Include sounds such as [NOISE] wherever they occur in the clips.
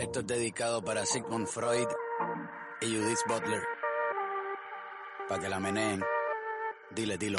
Esto es dedicado para Sigmund Freud y Judith Butler. Para que la meneen. Dile, dilo.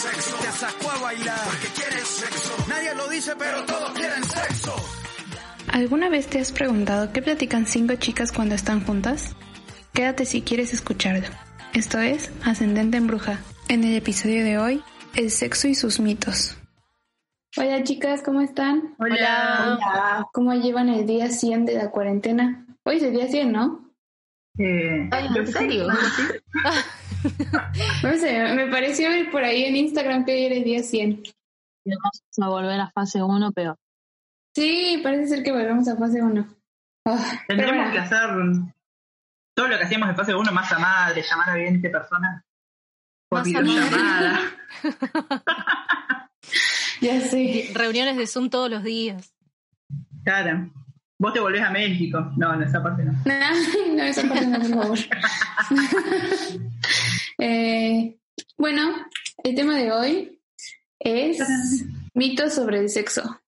Te sacó a bailar porque quieres sexo. Nadie lo dice, pero todos quieren sexo. ¿Alguna vez te has preguntado qué platican cinco chicas cuando están juntas? Quédate si quieres escucharlo. Esto es Ascendente en Bruja. En el episodio de hoy, el sexo y sus mitos. Hola chicas, ¿cómo están? Hola. Hola. ¿Cómo llevan el día 100 de la cuarentena? Hoy es el día 100, ¿no? Eh, ¿en sí, serio? [LAUGHS] [LAUGHS] No sé, me pareció ver por ahí en Instagram que hoy era el día 100. Vamos a volver a fase 1, pero Sí, parece ser que volvemos a fase 1. Ah, pero Tendremos bueno. que hacer todo lo que hacíamos en fase 1, más a madre, llamar a 20 personas por videollamada. [LAUGHS] Ya sé. Reuniones de Zoom todos los días. Claro. Vos te volvés a México. No, en esa parte no. [LAUGHS] No, no, esa parte no, por favor. [LAUGHS] Eh, bueno, el tema de hoy es [LAUGHS] mitos sobre el sexo.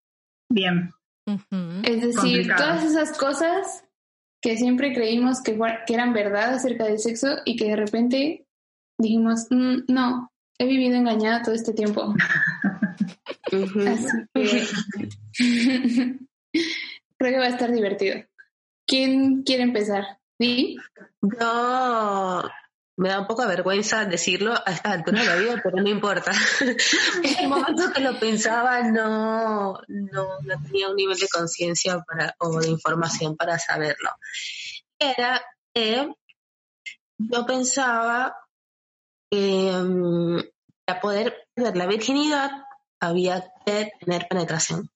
Bien. Es decir, Complicado. todas esas cosas que siempre creímos que eran verdad acerca del sexo y que de repente dijimos, "Mm, no, he vivido engañada todo este tiempo. Así que creo que va a estar divertido. ¿Quién quiere empezar? ¿Sí? yo me da un poco de vergüenza decirlo a esta altura de la vida, pero no importa. [LAUGHS] en el momento que lo pensaba no, no, no tenía un nivel de conciencia o de información para saberlo. Era que yo pensaba que mm, para poder perder la virginidad había que tener penetración.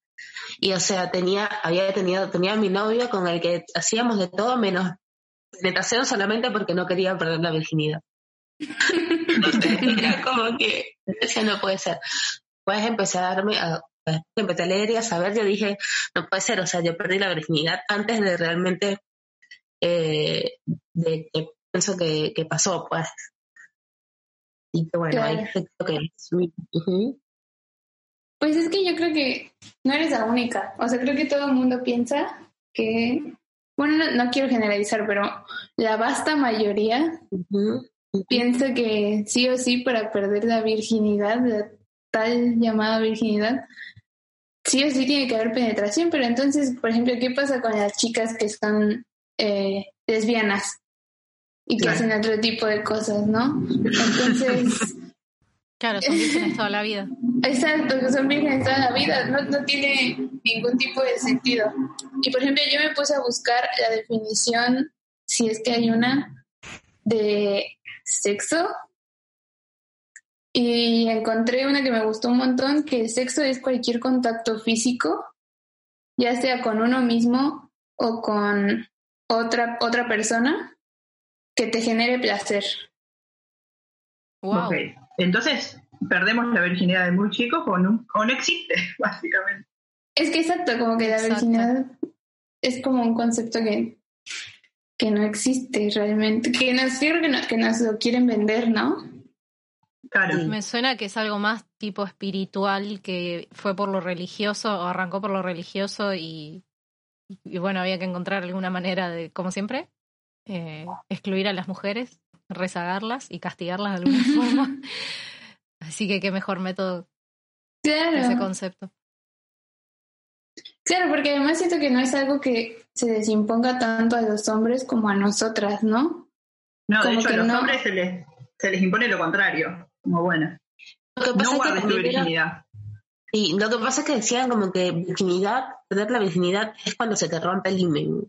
Y o sea, tenía, había tenido, tenía a mi novio con el que hacíamos de todo menos penetración solamente porque no quería perder la virginidad. Entonces, [LAUGHS] era como que eso no puede ser. Puedes empezar a darme, a, empecé a leer y a saber, yo dije, no puede ser, o sea, yo perdí la virginidad antes de realmente, eh, de que pienso que, que pasó, pues. Y que bueno, ahí Claro. creo que ujú. Pues es que yo creo que no eres la única. O sea, creo que todo el mundo piensa que, bueno, no, no quiero generalizar, pero la vasta mayoría piensa que sí o sí para perder la virginidad, la tal llamada virginidad, sí o sí tiene que haber penetración. Pero entonces, por ejemplo, ¿qué pasa con las chicas que son eh, lesbianas y que Claro. hacen otro tipo de cosas, ¿no? Entonces... [LAUGHS] Claro, son vírgenes toda la vida. [LAUGHS] Exacto, que son vírgenes toda la vida, no, no tiene ningún tipo de sentido. Y por ejemplo, yo me puse a buscar la definición, si es que hay una, de sexo. Y encontré una que me gustó un montón, que el sexo es cualquier contacto físico, ya sea con uno mismo o con otra, otra persona, que te genere placer. Wow. Entonces, perdemos la virginidad de muy chicos o no, o no existe, [LAUGHS] básicamente. Es que exacto, como que la Exacto. virginidad es como un concepto que, que no existe realmente, que nos, que, no- que nos lo quieren vender, ¿no? Claro. Sí. Me suena que es algo más tipo espiritual que fue por lo religioso o arrancó por lo religioso y, y bueno, había que encontrar alguna manera de, como siempre, eh, excluir a las mujeres, rezagarlas y castigarlas de alguna [LAUGHS] forma. Así que qué mejor método ese concepto. Claro, porque además siento que no es algo que se les imponga tanto a los hombres como a nosotras, ¿no? No, de Como hecho a los no. hombres se les, se les impone lo contrario. Como bueno, Lo que pasa no es que guardes tu virginidad. Y lo que pasa es que decían como que virginidad, perder la virginidad es cuando se te rompe el himen.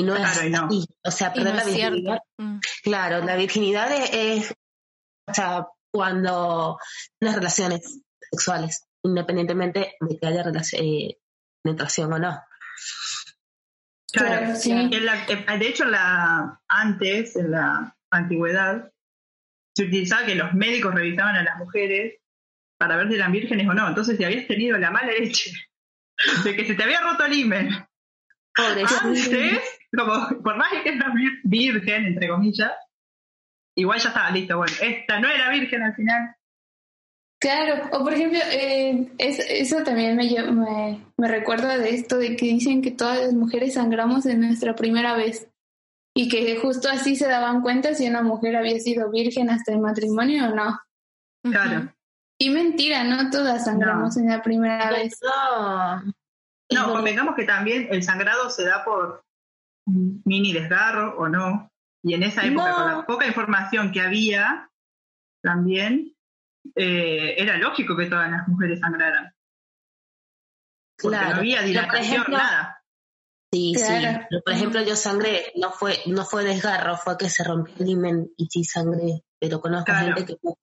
Y no es Claro, y no. así. O sea, perder no la es virginidad. Mm. Claro, la virginidad es, es, o sea, cuando tienes relaciones sexuales, independientemente de que haya relación, eh, penetración o no. Claro, sí. En la- de hecho, en la, antes, en la antigüedad, se utilizaba que los médicos revisaban a las mujeres para ver si eran vírgenes o no. Entonces, si habías tenido la mala leche de que se te había roto el himen Pobrecito. antes, como por más que vir- virgen, entre comillas, igual ya estaba listo. Bueno, esta no era virgen al final. Claro, o por ejemplo, eh, es- eso también me, me, me recuerda de esto de que dicen que todas las mujeres sangramos en nuestra primera vez y que justo así se daban cuenta si una mujer había sido virgen hasta el matrimonio o no. Claro. Y mentira, no todas sangramos en la primera vez. No. No, convengamos que también el sangrado se da por mini desgarro o no. Y en esa época, No. con la poca información que había, también eh, era lógico que todas las mujeres sangraran. Porque Claro. no había dilatación, ejemplo, nada. Sí, sí. Claro. Pero, por ejemplo, yo sangré, no fue, no fue desgarro, fue que se rompió el himen y sí sangré, pero conozco Claro. gente que no.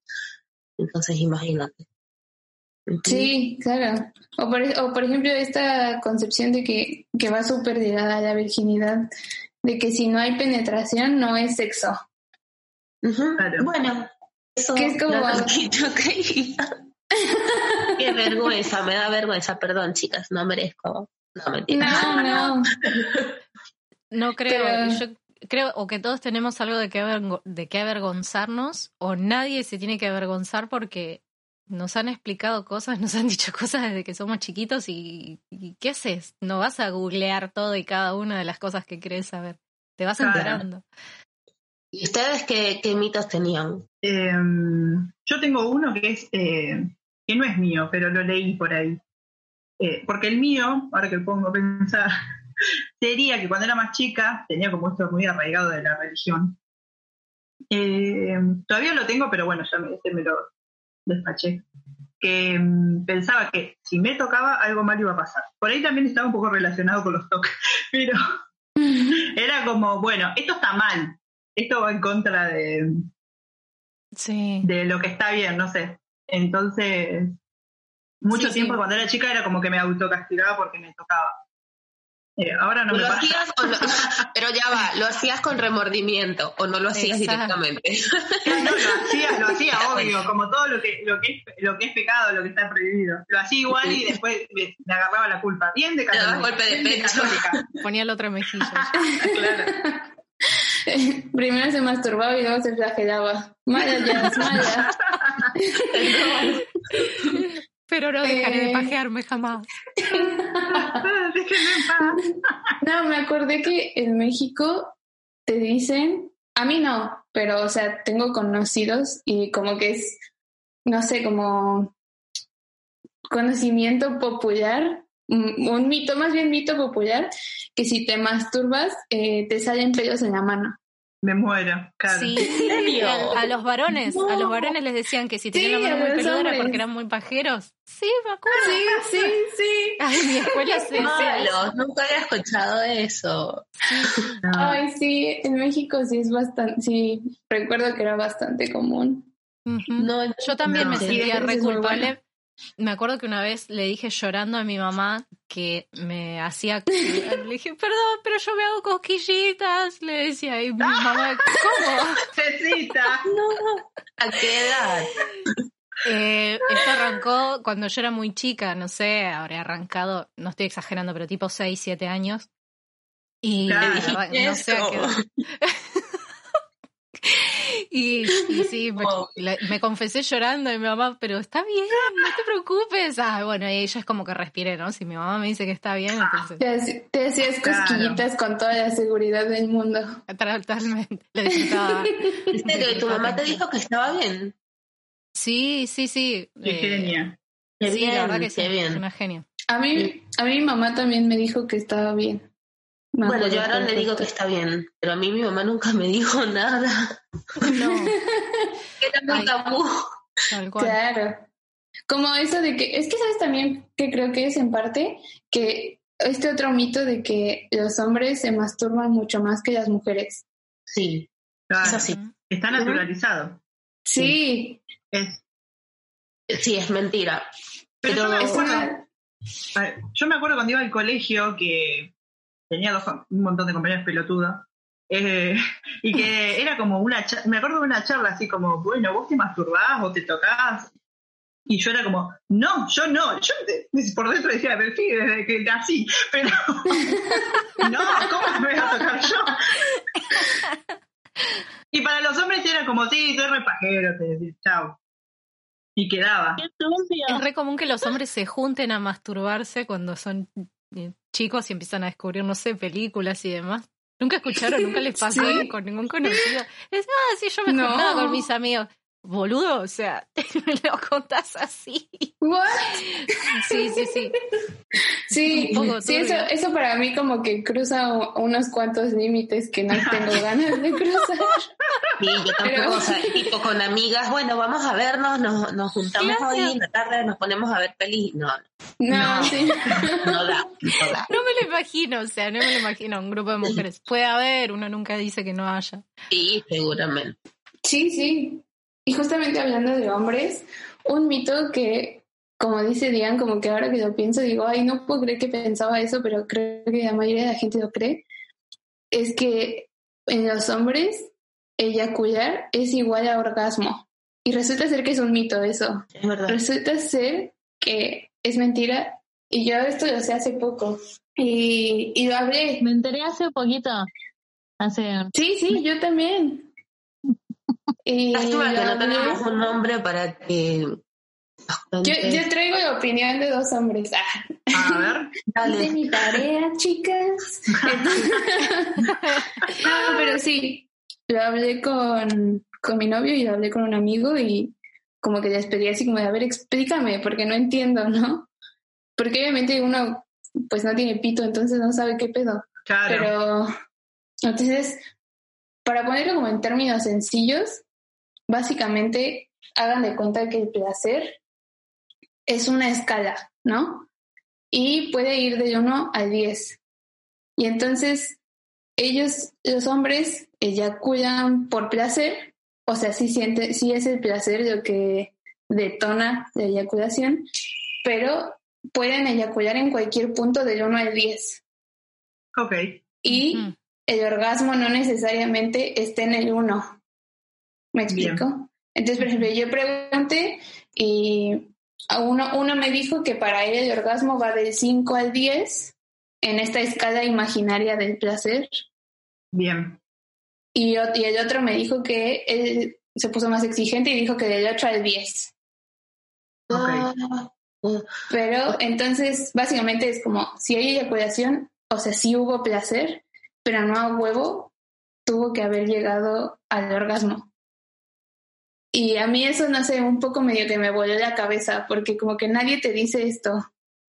Entonces imagínate. Sí, claro. O por, o por ejemplo, esta concepción de que, que va súper ligada a la virginidad, de que si no hay penetración no es sexo. Claro. Bueno, eso Que es como-. [LAUGHS] Qué vergüenza, me da vergüenza, perdón, chicas, no merezco. No, mentira. No, [LAUGHS] no. No creo, Pero- yo creo o que todos tenemos algo de avergo- de que avergonzarnos o nadie se tiene que avergonzar porque nos han explicado cosas, [LAUGHS] nos han dicho cosas desde que somos chiquitos y, y ¿qué haces? No vas a googlear todo y cada una de las cosas que querés saber. Te vas Claro. enterando. ¿Y ustedes qué, qué mitos tenían? Eh, yo tengo uno que es eh, que no es mío, pero lo leí por ahí. Eh, porque el mío, ahora que pongo a pensar, [LAUGHS] sería que cuando era más chica tenía como esto muy arraigado de la religión. Eh, todavía lo tengo, pero bueno, ya me, este me lo despaché. Que mm, pensaba que si me tocaba algo mal iba a pasar. Por ahí también estaba un poco relacionado con los toques, [LAUGHS] pero [LAUGHS] era como, bueno, esto está mal, esto va en contra de, Sí. de lo que está bien, no sé. Entonces, mucho Sí, tiempo sí. cuando era chica era como que me autocastigaba porque me tocaba. Eh, ahora no me ¿Lo pasa. hacías o no? [LAUGHS] Pero ya va, ¿lo hacías con remordimiento o no lo hacías Exacto. directamente? No, lo hacía, lo hacía [LAUGHS] obvio, como todo lo que, lo que es, lo que es pecado, lo que está prohibido. Lo hacía igual y después me, me agarraba la culpa. Bien de católica. golpe de pecho. católica. [LAUGHS] Ponía la otra mejilla. claro. Primero se masturbaba y luego se flagelaba. Maya, ya, Maya. Pero no dejaré de Eh. pajearme jamás. [LAUGHS] No, me acordé que en México te dicen, a mí no, pero o sea, tengo conocidos y como que es, no sé, como conocimiento popular, un un mito, más bien mito popular, que si te masturbas eh, te salen pelos en la mano. Me muero, claro. Sí, a, a los varones, a los varones les decían que si tenían Sí, la mano muy peluda era porque eran muy pajeros. Sí, me acuerdo. Sí, sí, sí. [LAUGHS] Ay, mi escuela se decía eso. Malo, nunca había escuchado eso. No. Ay, sí, en México sí es bastante, sí, recuerdo que era bastante común. No, Yo también No. me sentía re culpable. Me acuerdo que una vez le dije llorando a mi mamá que me hacía. [LAUGHS] Le dije, perdón, pero yo me hago cosquillitas. Le decía, y mi mamá, ¿cómo? [LAUGHS] Cecita. ¿A qué edad? Eh, esto arrancó cuando yo era muy chica, no sé, habré arrancado, no estoy exagerando, pero tipo 6, 7 años. Y Claro. no sé a qué edad. [LAUGHS] Y, y sí, me, me confesé llorando y mi mamá, pero está bien, no te preocupes. Ah, bueno, y ella es como que respiré, ¿no? Si mi mamá me dice que está bien, entonces Te, te hacías Claro. cosquillitas con toda la seguridad del mundo. totalmente le disfrutaba. [LAUGHS] ¿Viste que tu mamá te dijo que estaba bien? Sí, sí, sí. Qué eh, genia. Qué sí, bien, la verdad que sí, qué bien. es una genia. A mí, a mí mi mamá también me dijo que estaba bien. Bueno, yo acuerdo ahora le digo que está bien, pero a mí mi mamá nunca me [LAUGHS] dijo nada. No, [LAUGHS] Era muy Ay. tabú. tal cual. Claro. Como eso de que, es que sabes también que creo que es en parte que este otro mito de que los hombres se masturban mucho más que las mujeres. Sí, Claro, es así. Está naturalizado. Sí, Es, Sí, es mentira. pero, Pero- yo, me es acuerdo, yo me acuerdo cuando iba al colegio que tenía dos, un montón de compañeros pelotudos. eh, [LAUGHS] y que [LAUGHS] era como una me acuerdo de una charla así como, bueno, vos te masturbás o te tocás. Y yo era como, no, yo no. Yo te- por dentro decía, pero sí, desde que nací. Pero, [LAUGHS] no, ¿cómo me voy a tocar yo? Y para los hombres era como, sí, soy repajero, te decía, chao. Y quedaba. Es re común que los hombres se junten a masturbarse cuando son eh, chicos y empiezan a descubrir, no sé, películas y demás. Nunca escucharon, nunca les pasó [LAUGHS] Sí. con ningún conocido. Es, ah, sí, yo me No. juntaba con mis amigos. Boludo, o sea, [LAUGHS] me lo contás así. ¿what? Sí, sí, sí. Sí, sí eso, eso para mí como que cruza unos cuantos límites que no tengo ganas de cruzar. Sí, yo tampoco, Pero- o sea, tipo con amigas, bueno, vamos a vernos, nos, nos juntamos Claro. hoy en la tarde, nos ponemos a ver pelis. No, No, No. sí. [LAUGHS] no da, no da. No me lo imagino, o sea, no me lo imagino un grupo de mujeres. Puede haber, uno nunca dice que no haya. Sí, seguramente. Sí, sí. Y justamente hablando de hombres, un mito que, como dice Diane, como que ahora que lo pienso, digo, ay, no puedo creer que pensaba eso, pero creo que la mayoría de la gente lo cree, es que en los hombres eyacular es igual a orgasmo. Y resulta ser que es un mito eso. Es verdad. Resulta ser que es mentira. Y yo esto lo sé hace poco. Y, y lo hablé. Me enteré hace poquito. Hace. Sí, sí, yo también. Lástima que no tenemos un nombre para que. Yo, traigo la opinión de dos hombres. Ah, A ver. hice [LAUGHS] Dale. mi tarea, chicas. [LAUGHS] no, pero sí, lo hablé con, con mi novio y lo hablé con un amigo y como que les pedí así como de, a ver, explícame, porque no entiendo, ¿no? Porque obviamente uno pues no tiene pito, entonces no sabe qué pedo. Claro. Pero, entonces, para ponerlo como en términos sencillos, básicamente hagan de cuenta que el placer es una escala, ¿no? Y puede ir de 1 al 10. Y entonces, ellos, los hombres, eyaculan por placer, o sea, sí, siente, sí es el placer lo que detona la eyaculación, pero pueden eyacular en cualquier punto del 1 al 10. Ok. Y. el orgasmo no necesariamente está en el 1. ¿Me explico? Entonces, por ejemplo, yo pregunté y a uno, uno me dijo que para él el orgasmo va del 5 al 10 en esta escala imaginaria del placer. Bien. Y, el otro me dijo que él se puso más exigente y dijo que del 8 al 10. Ok. Ah, uh, Pero entonces, básicamente es como, si hay eyaculación, o sea, sí hubo placer, pero no a huevo, tuvo que haber llegado al orgasmo. Y a mí eso, no sé, un poco medio que me voló la cabeza, porque como que nadie te dice esto.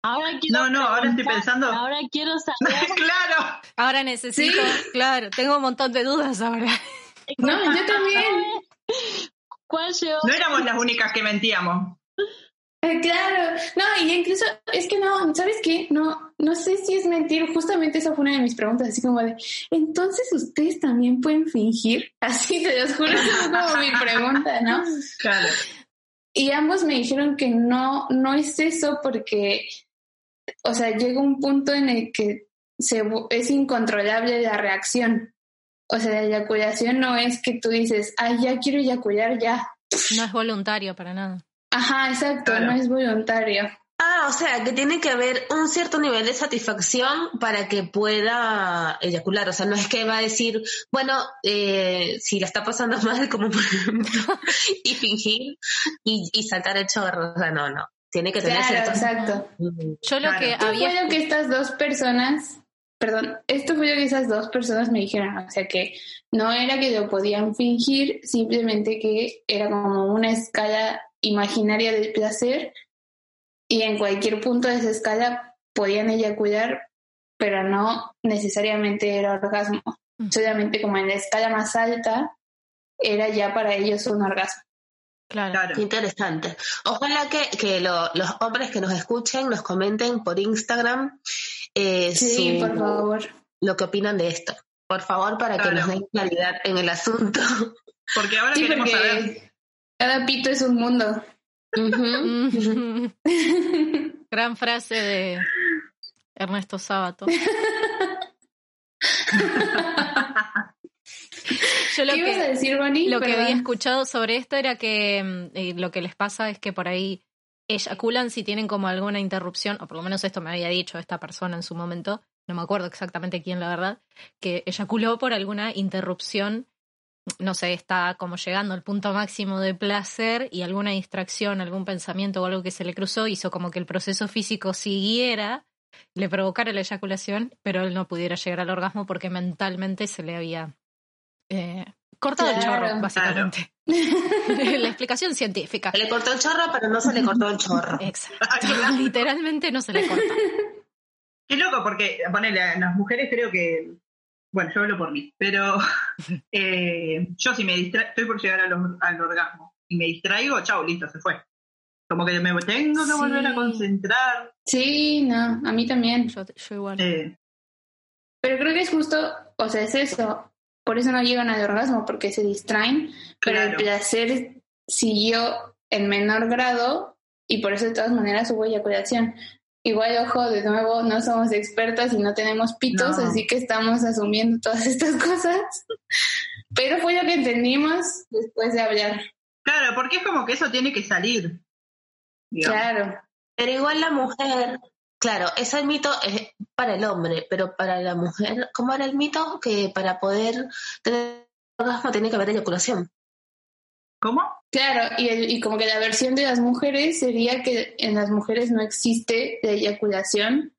Ahora quiero No, no, ahora estoy pensando. Ahora quiero [LAUGHS] saber. claro. Ahora necesito, claro, tengo un montón de dudas ahora. No, yo también. [LAUGHS] ¿Cuál llegó? No éramos las únicas que mentíamos. Eh, Claro, no, y incluso es que no, ¿sabes qué? No, no sé si es mentir, justamente esa fue una de mis preguntas, así como de, entonces ustedes también pueden fingir, [LAUGHS] así te los juro, esa fue como mi pregunta, ¿no? Claro. Y ambos me dijeron que no, no es eso porque, o sea, llega un punto en el que se, es incontrolable la reacción. O sea, la eyaculación no es que tú dices, ay, ya quiero eyacular, ya. No es voluntario para nada. Ajá, exacto, Claro. no es voluntario. Ah, o sea, que tiene que haber un cierto nivel de satisfacción para que pueda eyacular. O sea, no es que va a decir, bueno, eh, si la está pasando [LAUGHS] mal, como por ejemplo, [LAUGHS] y fingir y, y sacar el chorro. O sea, no, no. Tiene que tener Claro, cierto. exacto. Yo lo Claro. que Esto había fue lo que estas dos personas, perdón, esto fue lo que esas dos personas me dijeron, o sea que no era que lo podían fingir, simplemente que era como una escala imaginaria del placer y en cualquier punto de esa escala podían eyacular, pero no necesariamente era orgasmo. Solamente como en la escala más alta era ya para ellos un orgasmo. Claro. Interesante. Ojalá que, que lo- los hombres que nos escuchen nos comenten por Instagram eh, Sí, su- por favor. lo que opinan de esto. Por favor, para que nos den claridad en el asunto. Porque ahora Sí, queremos saber. Cada pito es un mundo. [LAUGHS] Gran frase de Ernesto Sábato. [LAUGHS] Yo lo ¿Qué ibas a que, decir, Bonnie? lo que había escuchado sobre esto era que mm, eh, lo que les pasa es que por ahí eyaculan si tienen como alguna interrupción, o por lo menos esto me había dicho esta persona en su momento, no me acuerdo exactamente quién, la verdad, que eyaculó por alguna interrupción, no sé, está como llegando al punto máximo de placer y alguna distracción, algún pensamiento o algo que se le cruzó hizo como que el proceso físico siguiera, le provocara la eyaculación, pero él no pudiera llegar al orgasmo porque mentalmente se le había eh, cortado el chorro, básicamente. [LAUGHS] la explicación científica. Se le cortó el chorro, pero no se le cortó el chorro. Exacto. [LAUGHS] Literalmente no se le corta. Qué loco, porque ponele, las mujeres creo que. Bueno, yo hablo por mí, pero [LAUGHS] eh, yo si me distraigo, estoy por llegar al, or- al orgasmo y me distraigo, chao, listo, se fue. Como que me tengo que volver a Sí. concentrar. Sí, no, a mí también. Yo, yo igual. eh, Pero creo que es justo, o sea, es eso. Por eso no llegan al orgasmo, porque se distraen, pero el Claro. placer siguió en menor grado y por eso de todas maneras hubo eyaculación. Igual, ojo, de nuevo, no somos expertas y no tenemos pitos, No. así que estamos asumiendo todas [LAUGHS] estas cosas. Pero fue lo que entendimos después de hablar. claro, porque es como que eso tiene que salir. digamos. Claro, Pero igual la mujer, claro, ese mito es para el hombre, pero para la mujer, ¿cómo era el mito? Que para poder tener orgasmo tiene que haber eyaculación. ¿Cómo? claro. Y, el- y como que la versión de las mujeres sería que en las mujeres no existe la eyaculación,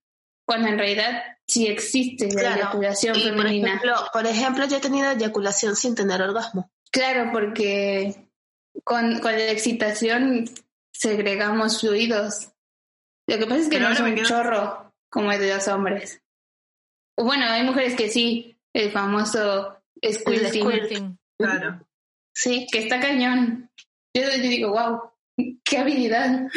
cuando en realidad sí existe la Claro. eyaculación Y por femenina. ejemplo, por ejemplo, yo he tenido eyaculación sin tener orgasmo. Claro, porque con, con la excitación segregamos fluidos. Lo que pasa es que Pero no es un quedo- chorro como el de los hombres. Bueno, hay mujeres que sí, el famoso squirting, Squirting. Claro. Sí, que está cañón. Yo, yo digo, wow, qué habilidad. [LAUGHS] no,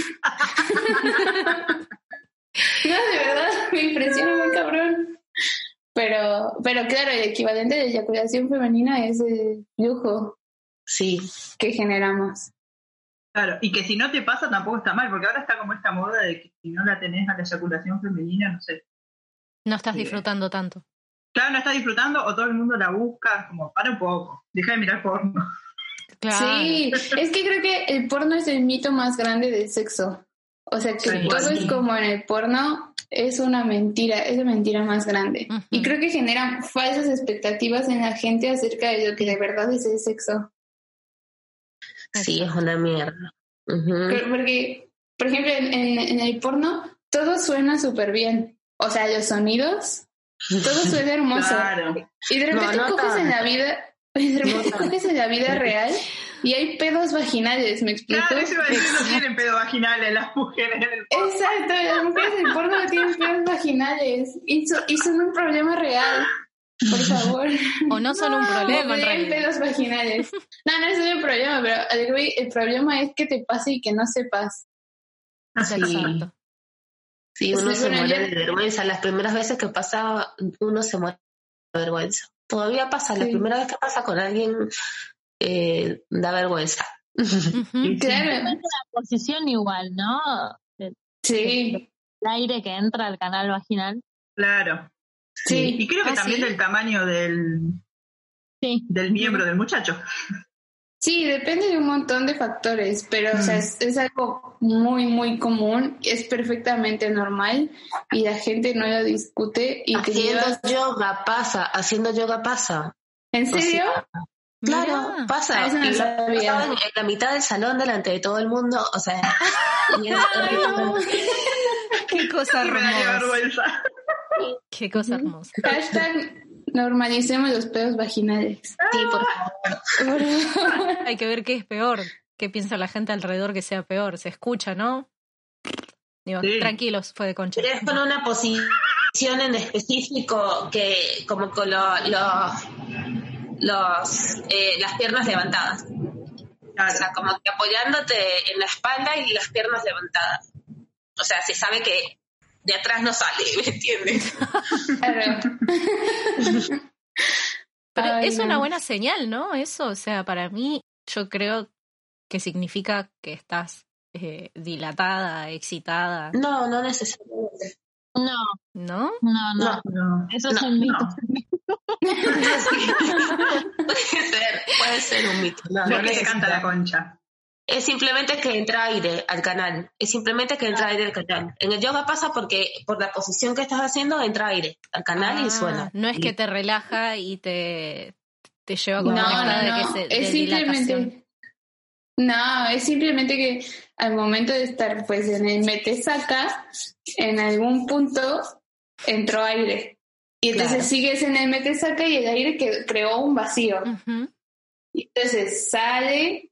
de verdad, me impresiona muy cabrón. Pero, pero claro, el equivalente de eyaculación femenina es el flujo sí. que generamos. Claro, y que si no te pasa tampoco está mal, porque ahora está como esta moda de que si no la tenés a la eyaculación femenina, no sé. No estás disfrutando tanto. Claro, no estás disfrutando o todo el mundo la busca, como para un poco, deja de mirar porno. Claro. Sí, es que creo que el porno es el mito más grande del sexo. O sea, que Sí, todo sí. es como en el porno es una mentira, es la mentira más grande. Y creo que genera falsas expectativas en la gente acerca de lo que de verdad es el sexo. Sí, es una mierda. Porque, por ejemplo, en, en- en el porno todo suena súper bien. O sea, los sonidos, todo suena hermoso. Claro. Y de repente No, [LAUGHS] no coges en la vida, y de repente tanto. coges [LAUGHS] en la vida real y hay pedos vaginales, ¿me explico? Claro, eso iba a decir, no tienen pedo vaginales las mujeres en el porno. Exacto, las mujeres del porno no tienen pedos vaginales y, so- y son un problema real. Por favor. O no son un problema en No realidad. pedos vaginales. No, no es un problema, pero voy, el problema es que te pase y que no sepas. Sí. Exacto. Sí, uno Sí, se muere yo- de vergüenza. Las primeras veces que pasa, uno se muere de vergüenza. Todavía pasa, la primera vez que pasa con alguien, eh, da vergüenza. Ujú. [LAUGHS] Claro, Depende de la posición igual, ¿no? El sí, aire que entra al canal vaginal. Claro. sí. Y creo que Ah, también sí. del tamaño del, Sí. del miembro del muchacho. [LAUGHS] Sí, depende de un montón de factores, pero o sea, Mm. es, es algo muy, muy común, es perfectamente normal y la gente no lo discute y te Haciendo llevas... yoga pasa, haciendo yoga pasa. ¿En O serio? sea, claro, pasa. Ah, no Y sabía. en, en la mitad del salón delante de todo el mundo, o sea, [LAUGHS] y es- Qué cosa [LAUGHS] hermosa. vergüenza. Qué cosa hermosa. Hashtag normalicemos los pedos vaginales. sí, por favor. [LAUGHS] Hay que ver qué es peor. ¿Qué piensa la gente alrededor que sea peor? Se escucha, ¿no? Digo, Sí. tranquilos, fue de concha. Pero es con una posición en específico que como con lo- lo- los, eh, las piernas levantadas. O sea, como que apoyándote en la espalda y las piernas levantadas. O sea, se sabe que de atrás no sale, ¿me entiendes? Pero Ay, es no. una buena señal, ¿no? Eso, o sea, para mí, yo creo que significa que estás eh, dilatada, excitada, No, no necesariamente. No, ¿no? no, no. No. Eso es un mito. [LAUGHS] puede ser, puede ser un mito. No, No necesita. canta la concha. Es simplemente que entra aire al canal. Es simplemente que entra aire al canal. En el yoga pasa porque por la posición que estás haciendo entra aire al canal y Ah, suena. No es Y- que te relaja y te, te lleva No, con una no, cara de no. que se, de es simplemente. No, es simplemente que al momento de estar pues en el mete-saca, en algún punto entró aire. Y entonces Claro. sigues en el mete-saca y el aire que creó un vacío. Ujú. Y entonces sale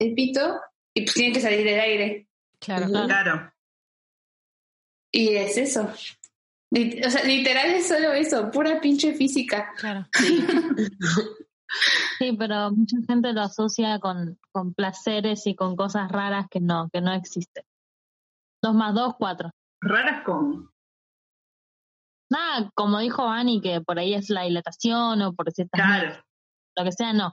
el pito y pues tiene que salir el aire. Claro. Y es eso. O sea, literal es solo eso, pura pinche física. Claro. [LAUGHS] Sí, pero mucha gente lo asocia con, con placeres y con cosas raras que no, que no existen. Dos más dos, cuatro. Raras con. Nada, como dijo Ani, que por ahí es la dilatación o por ciertas Claro. lo que sea, no.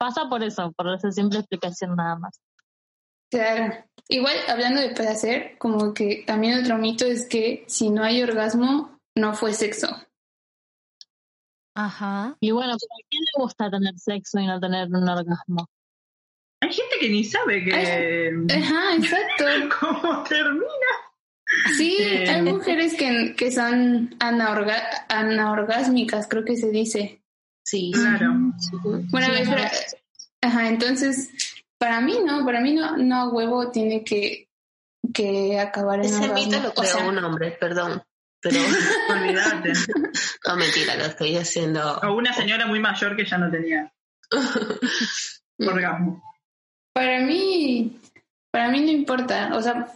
Pasa por eso, por esa simple explicación nada más. Claro. Igual, hablando de placer, como que también otro mito es que si no hay orgasmo, no fue sexo. Ajá. Y bueno, pero ¿a quién le gusta tener sexo y no tener un orgasmo? Hay gente que ni sabe que. Ajá, exacto. [LAUGHS] ¿Cómo termina? Sí, Eh. hay mujeres que, que son anaorga- anaorgásmicas, creo que se dice. Sí. Claro. Bueno, Sí, ajá. Entonces, para mí no, para mí no, no a huevo tiene que, que acabar en Ese orgasmo. mito lo O creó sea, un hombre, perdón. Pero [LAUGHS] Olvídate. no mentira, lo estoy haciendo. O una señora muy mayor que ya no tenía [LAUGHS] orgasmo. Para mí, para mí no importa. O sea,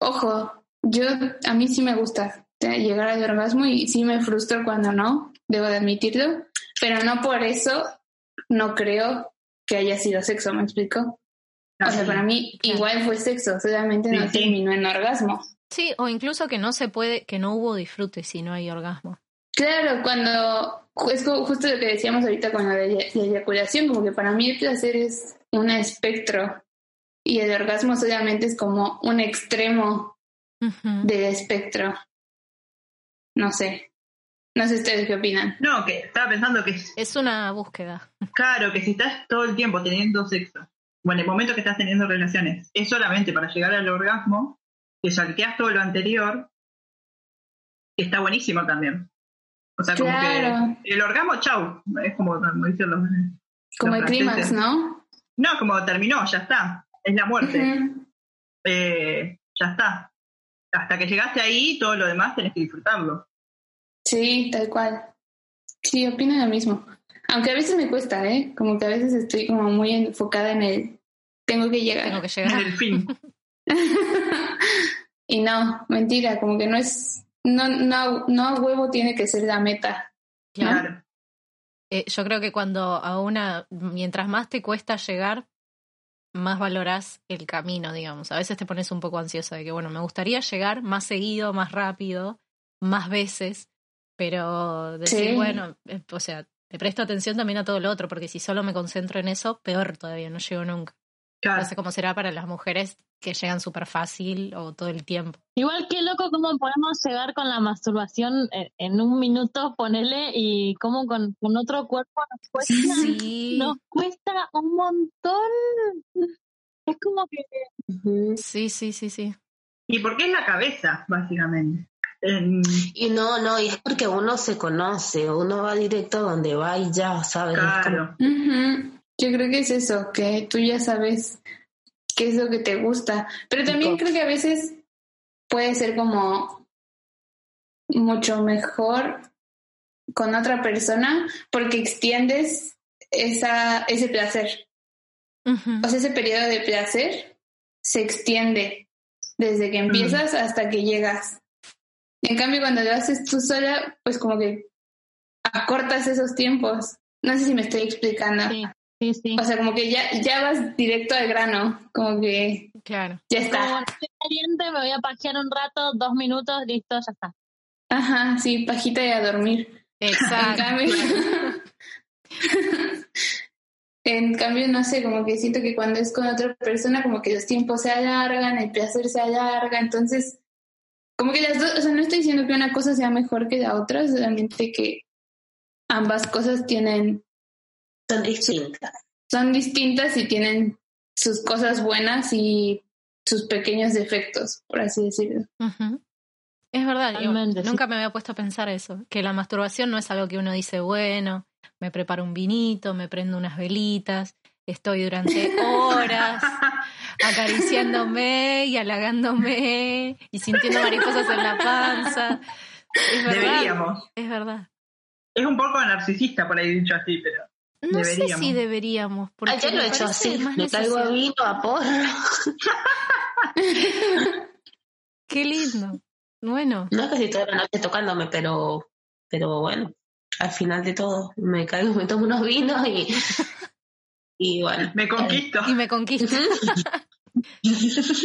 ojo, yo a mí sí me gusta o llegar al orgasmo y sí me frustro cuando no, debo de admitirlo, pero no por eso no creo que haya sido sexo, ¿me explico? O sea, para mí igual fue sexo, solamente no sí. terminó en orgasmo. Sí, o incluso que no se puede, que no hubo disfrute si no hay orgasmo. Claro, cuando es ju- justo lo que decíamos ahorita con la, de- la eyaculación, como que para mí el placer es un espectro y el orgasmo solamente es como un extremo del espectro. No sé. No sé ustedes qué opinan. No, que estaba pensando que es Es una búsqueda. claro que si estás todo el tiempo teniendo sexo, o en el momento que estás teniendo relaciones, es solamente para llegar al orgasmo, que salteas todo lo anterior, que está buenísimo también. O sea, como Claro. que el orgasmo, chau, es como, como dicen los. Como el los clímax, franceses. ¿no? No, como terminó, ya está. Es la muerte. Eh, ya está. Hasta que llegaste ahí, todo lo demás tenés que disfrutarlo. Sí, tal cual. Sí, opino lo mismo. Aunque a veces me cuesta, ¿eh? Como que a veces estoy como muy enfocada en el tengo que llegar. Tengo que En llegar. el fin. [LAUGHS] y no, mentira, como que no es, no, no, no a huevo tiene que ser la meta. Claro. Eh, yo creo que cuando a una, mientras más te cuesta llegar, más valorás el camino, digamos. A veces te pones un poco ansiosa de que, bueno, me gustaría llegar más seguido, más rápido, más veces, pero decir, Sí. bueno, eh, o sea, te presto atención también a todo lo otro, porque si solo me concentro en eso, peor todavía, no llego nunca. Claro. No sé cómo será para las mujeres que llegan súper fácil o todo el tiempo. Igual qué loco cómo podemos llegar con la masturbación en, en un minuto, ponele, y cómo con, con otro cuerpo nos [LAUGHS] cuesta, Sí, nos cuesta un montón. Es como que sí, sí, sí, sí. Y porque es la cabeza, básicamente. En- Y no, no, y es porque uno se conoce, uno va directo donde va y ya, ¿sabes? Como- claro. Yo creo que es eso, que tú ya sabes qué es lo que te gusta. Pero también creo que a veces puede ser como mucho mejor con otra persona porque extiendes esa, ese placer. O sea, ese periodo de placer se extiende desde que empiezas hasta que llegas. En cambio, cuando lo haces tú sola, pues como que acortas esos tiempos. No sé si me estoy explicando. Sí, sí, sí. O sea, como que ya, ya vas directo al grano, como que Claro. ya Como está. estoy caliente, me voy a pajear un rato, dos minutos, listo, ya está. Ajá, sí, pajita y a dormir. En Exacto. cambio, [LAUGHS] en cambio, no sé, como que siento que cuando es con otra persona, como que los tiempos se alargan, el placer se alarga, entonces, como que las dos, o sea, no estoy diciendo que una cosa sea mejor que la otra, solamente que ambas cosas tienen, Son distintas. son distintas y tienen sus cosas buenas y sus pequeños defectos, por así decirlo. Es verdad, yo nunca me había puesto a pensar eso, que la masturbación no es algo que uno dice, bueno, me preparo un vinito, me prendo unas velitas, estoy durante horas [LAUGHS] acariciándome y halagándome y sintiendo mariposas en la panza. Es verdad, Deberíamos. es verdad. Es un poco narcisista por ahí dicho así, pero No sé Deberíamos. si deberíamos. Porque ya lo he hecho así. Me traigo necesario. vino a porro. [LAUGHS] Qué lindo. Bueno, No es que estoy toda la noche tocándome, pero, pero bueno, al final de todo me caigo, me tomo unos vinos y, y bueno. me conquisto. y me conquista. [LAUGHS]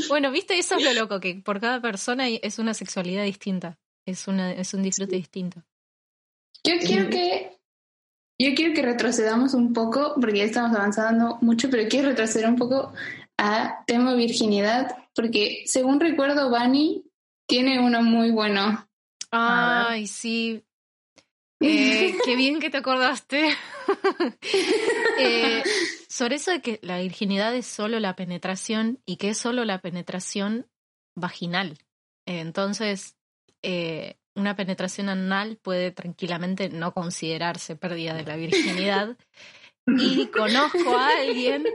Bueno, viste, eso es lo loco, que por cada persona es una sexualidad distinta. Es, una, es un disfrute distinto. Yo quiero que yo quiero que retrocedamos un poco, porque ya estamos avanzando mucho, pero quiero retroceder un poco a tema virginidad, porque según recuerdo, Bunny tiene uno muy bueno. Ay, sí. Eh, qué bien que te acordaste. [LAUGHS] Eh, sobre eso de que la virginidad es solo la penetración y que es solo la penetración vaginal. Entonces, eh, una penetración anal puede tranquilamente no considerarse pérdida de la virginidad. Y conozco a alguien,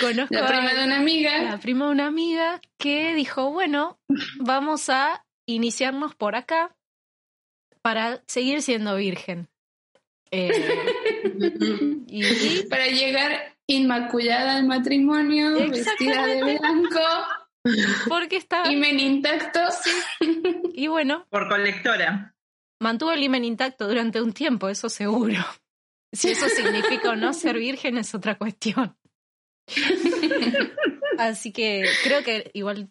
conozco La a prima de una amiga. la prima de una amiga que dijo, bueno, vamos a iniciarnos por acá para seguir siendo virgen. Eh, [LAUGHS] [LAUGHS] y, y- Para llegar inmaculada al matrimonio, vestida de blanco, porque estaba... himen intacto. Y bueno, Por colectora. mantuvo el himen intacto durante un tiempo, eso seguro. Si eso significa o no ser virgen es otra cuestión. [LAUGHS] Así que creo que igual,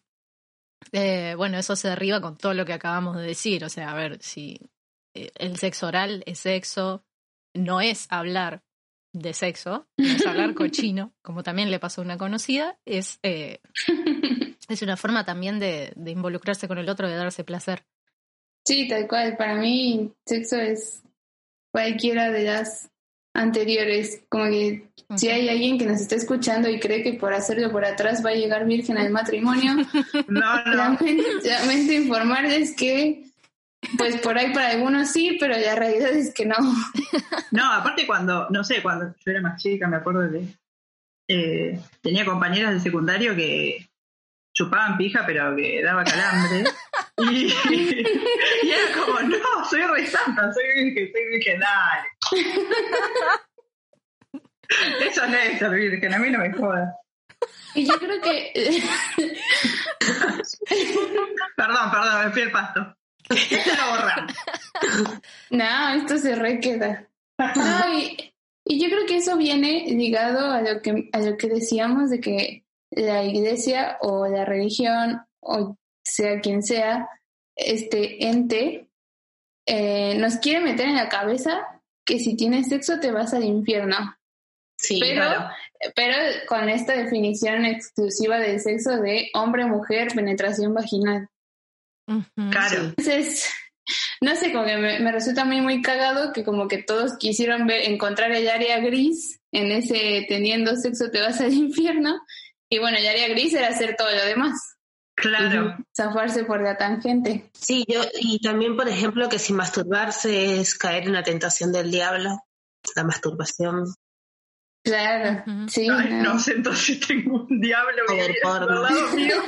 eh, bueno, eso se derriba con todo lo que acabamos de decir. O sea, a ver, si eh, el sexo oral es sexo, no es hablar de sexo, [LAUGHS] no es hablar cochino, como también le pasó a una conocida, es, eh, [LAUGHS] es una forma también de, de involucrarse con el otro, de darse placer. Sí, tal cual. Para mí, sexo es cualquiera de las anteriores. Como que si hay alguien que nos está escuchando y cree que por hacerlo por atrás va a llegar virgen al matrimonio, [LAUGHS] No, no. lamento, lamento informarles que, pues por ahí para algunos sí, pero la realidad es que no. [LAUGHS] No, aparte cuando, no sé, cuando yo era más chica, me acuerdo de. eh, tenía compañeras del secundario que chupaban pija, pero que daba calambre. [LAUGHS] Y, [LAUGHS] y era como, no, soy re santa, soy virgen, soy virgen, dale. Eso no es ser virgen, a mí no me jodas. Y yo creo que Perdón, perdón, me fui al pasto. Esto lo borramos. [LAUGHS] No, esto se requeda. No, y, y yo creo que eso viene ligado a lo que a lo que decíamos de que la iglesia o la religión o sea quien sea este ente eh, nos quiere meter en la cabeza que si tienes sexo te vas al infierno. Sí, Pero, claro. pero con esta definición exclusiva del sexo de hombre-mujer, penetración vaginal. Claro. Entonces, no sé, como que me, me resulta muy, muy cagado que como que todos quisieron ver, encontrar el área gris en ese teniendo sexo te vas al infierno. Y bueno, el área gris era hacer todo lo demás. Claro. Zafarse por la tangente. Sí, yo, y también, por ejemplo, que si masturbarse es caer en la tentación del diablo, la masturbación. Claro. Sí. Ay, no. no sé, entonces tengo un diablo lado mío. [LAUGHS]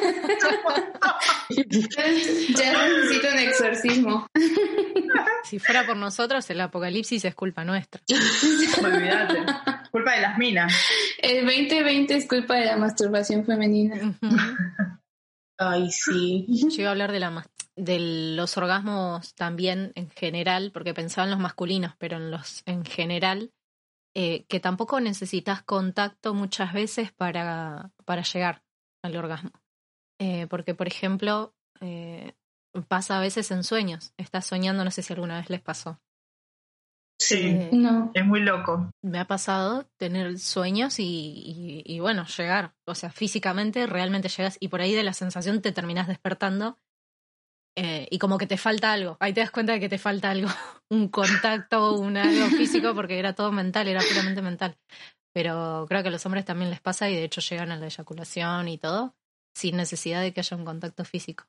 Ya necesito un exorcismo. [LAUGHS] Si fuera por nosotros, el apocalipsis es culpa nuestra. [LAUGHS] Olvídate. Culpa de las minas. El 2020 es culpa de la masturbación femenina. Ay, sí. Yo iba a hablar de, la, de los orgasmos también en general, porque pensaba en los masculinos, pero en los en general, eh, que tampoco necesitas contacto muchas veces para, para llegar al orgasmo. Eh, porque, por ejemplo, eh, pasa a veces en sueños. Estás soñando, no sé si alguna vez les pasó. Sí, Eh, No. es muy loco. me ha pasado tener sueños y, y, y, bueno, llegar. O sea, físicamente realmente llegas y por ahí de la sensación te terminas despertando eh, y como que te falta algo. Ahí te das cuenta de que te falta algo, [LAUGHS] un contacto, un algo físico, porque era todo mental, era puramente mental. Pero creo que a los hombres también les pasa y de hecho llegan a la eyaculación y todo sin necesidad de que haya un contacto físico.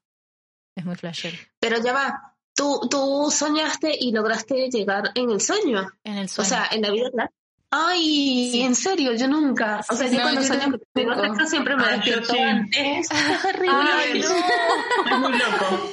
Es muy flashero. Pero ya va. Tú, tú soñaste y lograste llegar en el sueño. En el O sueño. sea, en la vida real. Ay, Sí. en serio, yo nunca. O sea, Sí, yo no, cuando yo sexo siempre me [LAUGHS] Ah, despierto antes. Es horrible. Ay, no. Es muy loco.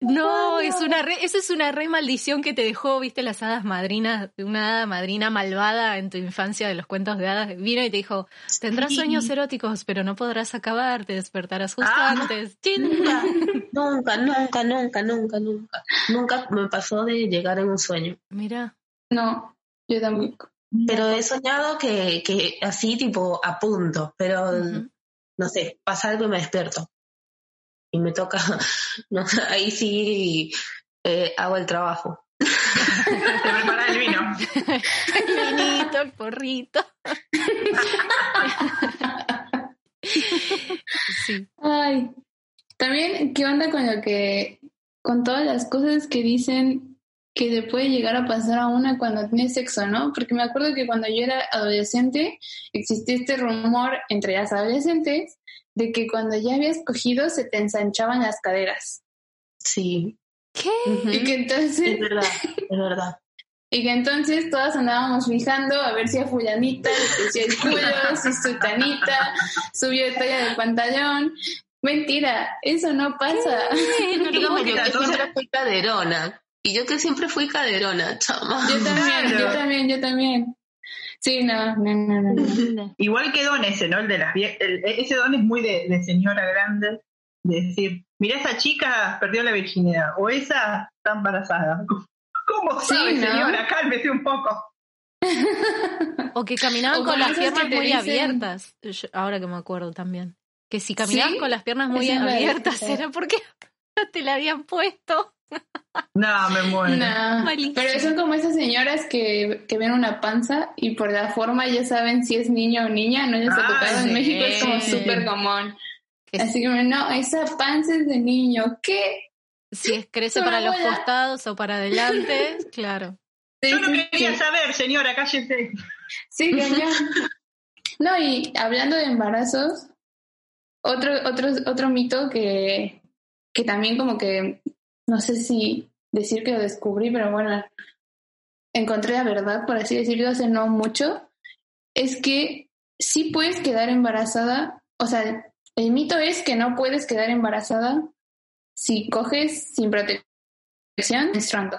No, es una re, eso es una re maldición que te dejó, viste, las hadas madrinas, una hada madrina malvada en tu infancia de los cuentos de hadas. Vino y te dijo, tendrás Sí. sueños eróticos, pero no podrás acabar, te despertarás justo Ah. antes. ¡Chin! [LAUGHS] Nunca, nunca, nunca, nunca, nunca. Nunca me pasó de llegar en un sueño. Mira, No, yo tampoco. Pero he soñado que, que así, tipo, a punto. Pero, no sé, pasa algo y me despierto. Y me toca, [LAUGHS] no, ahí sí eh, hago el trabajo. Te preparas el vino. el vinito, el porrito. sí. Ay, también, ¿qué onda con lo que, con todas las cosas que dicen que le puede llegar a pasar a una cuando tiene sexo, ¿no? Porque me acuerdo que cuando yo era adolescente existía este rumor entre las adolescentes de que cuando ya habías cogido se te ensanchaban las caderas. Sí, ¿Qué? Y que es entonces, verdad, es verdad. [LAUGHS] y que entonces todas andábamos fijando a ver si a fulanita le crecía el culo, [LAUGHS] si su tanita subió de talla de pantalón. Mentira, eso no pasa. No lo Dígame, puedo yo Y yo que siempre fui caderona, chama. Yo también, yo también, yo también. Sí, no, no, no, no. no. [LAUGHS] Igual que don ese, ¿no? El de las vie- el- ese don es muy de, de señora grande, de decir, mira esa chica perdió la virginidad, o esa está embarazada. [LAUGHS] ¿Cómo Sí, sabe, ¿no? señora? Cálmese un poco. [LAUGHS] O que caminaban O con las piernas muy dicen- abiertas. Yo- ahora que me acuerdo también. Que si caminaban ¿Sí? con las piernas muy abiertas, era porque no te la habían puesto. No, me muero. No, pero son como esas señoras que, que ven una panza y por la forma ya saben si es niño o niña, no les ha Ah, tocado. sí. En México es como súper común. Así que no, esa panza es de niño. ¿Qué? si es crece para los bola. costados o para adelante, [LAUGHS] claro. Sí, Yo no sí, quería sí. saber, señora, cállese. Sí, cañón. No, y hablando de embarazos, otro, otro, otro mito que, que también como que, no sé si decir que lo descubrí, pero bueno, encontré la verdad, por así decirlo, hace no mucho, es que sí puedes quedar embarazada, o sea, el mito es que no puedes quedar embarazada si coges sin protección menstruando.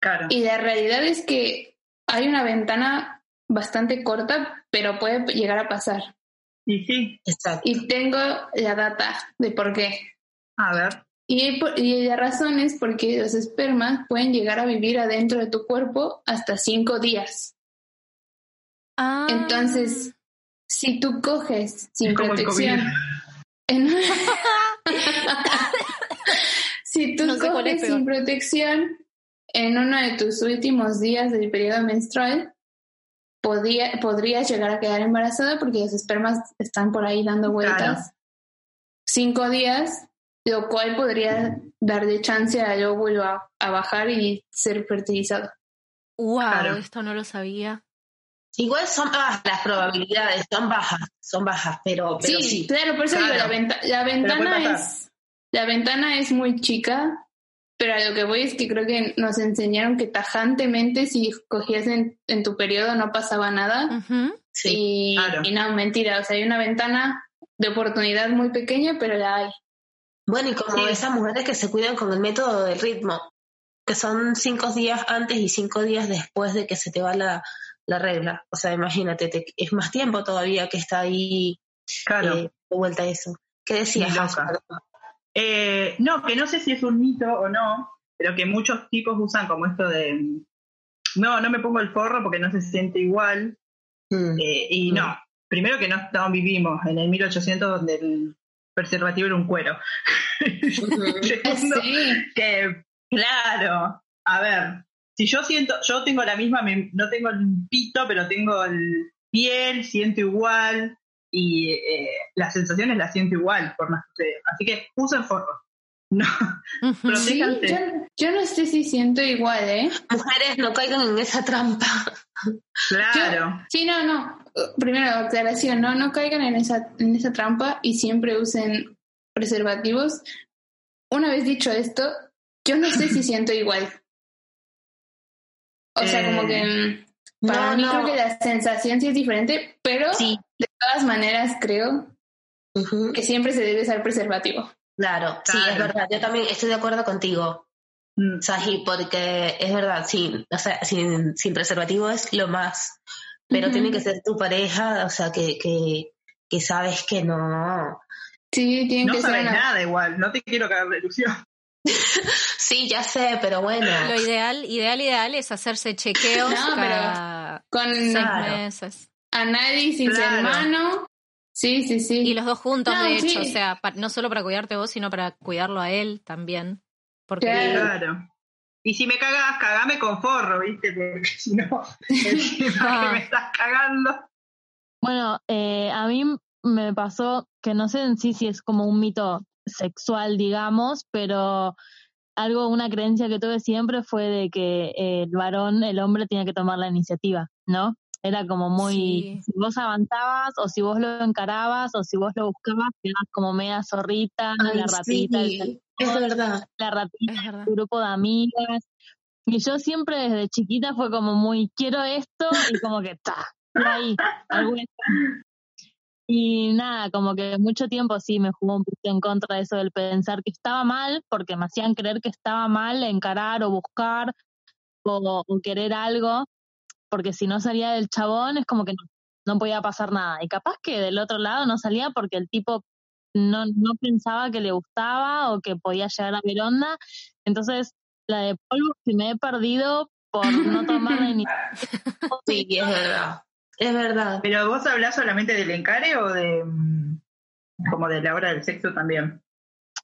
Claro. Y la realidad es que hay una ventana bastante corta, pero puede llegar a pasar. Y sí, Exacto. Y tengo la data de por qué. a ver. Y, la razón es porque los espermas pueden llegar a vivir adentro de tu cuerpo hasta cinco días. Ah. Entonces, si tú coges sin protección, en- [LAUGHS] si tú No coges sin protección en uno de tus últimos días del periodo menstrual, podía, podrías llegar a quedar embarazada porque los espermas están por ahí dando vueltas. Claro. Cinco días, lo cual podría darle chance al óvulo a, a bajar y ser fertilizado. Wow, Claro. esto no lo sabía. Igual son bajas las probabilidades, son bajas, son bajas, pero, pero sí, sí. claro, por eso digo, la, venta- la ventana es la ventana es muy chica, pero a lo que voy es que creo que nos enseñaron que tajantemente si cogías en, en tu periodo no pasaba nada. Sí. y, claro. y no, mentira, o sea, hay una ventana de oportunidad muy pequeña, pero la hay. Bueno, y como Sí. esas mujeres que se cuidan con el método del ritmo, que son cinco días antes y cinco días después de que se te va la, la regla. O sea, imagínate, te- es más tiempo todavía que está ahí Claro. eh, de vuelta eso. ¿Qué decías? Eh, no, que no sé si es un mito o no, pero que muchos tipos usan como esto de, no, no me pongo el forro porque no se siente igual. Mm. Eh, y no, primero que no, no vivimos en el 1800 donde el preservativo era un cuero. [LAUGHS] Segundo, Sí. que, claro, a ver, si yo siento, yo tengo la misma, no tengo el pito, pero tengo el piel, siento igual y eh, las sensaciones las siento igual por más que ustedes. Así que usen forro. No. Sí, yo, yo no sé si siento igual, ¿eh? Mujeres, no caigan en esa trampa. Claro. Sí, no, no. Primero, aclaración, no, no caigan en esa, en esa trampa y siempre usen preservativos. Una vez dicho esto, yo no sé si [LAUGHS] siento igual. O sea, Eh, como que mm, para no, mí no. creo que la sensación sí es diferente, pero Sí. de todas maneras creo que siempre se debe usar preservativo. Claro, sí, es verdad. Yo también estoy de acuerdo contigo, Mm, Saji, porque es verdad, sí, o sea, sin, sin preservativo es lo más, pero tiene que ser tu pareja, o sea, que, que, que sabes que no. Sí, tiene No que ser sabes una- nada igual, no te quiero cagar la ilusión. [LAUGHS] [LAUGHS] Sí, ya sé, pero bueno. Lo ideal, ideal, ideal es hacerse chequeos No, pero cada con seis Claro. meses. análisis Claro. hermano. Sí, sí, sí. Y los dos juntos, No, de hecho, sí. o sea, no solo para cuidarte vos, sino para cuidarlo a él también. Porque Claro. Claro. Y si me cagas, cagame con forro, ¿viste? Porque si no, [LAUGHS] encima que me estás cagando. Bueno, eh, a mí me pasó que no sé en sí si es como un mito sexual, digamos, pero algo, una creencia que tuve siempre fue de que eh, el varón, el hombre, tenía que tomar la iniciativa, ¿no? Era como muy, Sí. si vos avanzabas o si vos lo encarabas o si vos lo buscabas, quedabas como media zorrita, Ay, la ratita, sí, el- es verdad. la ratita tu grupo de amigas. Y yo siempre desde chiquita fue como muy, quiero esto y como que, ta, ahí. Y nada, como que mucho tiempo sí me jugó un poquito en contra de eso del pensar que estaba mal, porque me hacían creer que estaba mal encarar o buscar o, o querer algo, porque si no salía del chabón es como que no, no podía pasar nada. Y capaz que del otro lado no salía porque el tipo no, no pensaba que le gustaba o que podía llegar a ver onda. Entonces, la de polvo que me he perdido por no tomar la iniciativa. [LAUGHS] Sí, es verdad. Es verdad. Pero vos hablás solamente del encare o de mm, como de la hora del sexo también.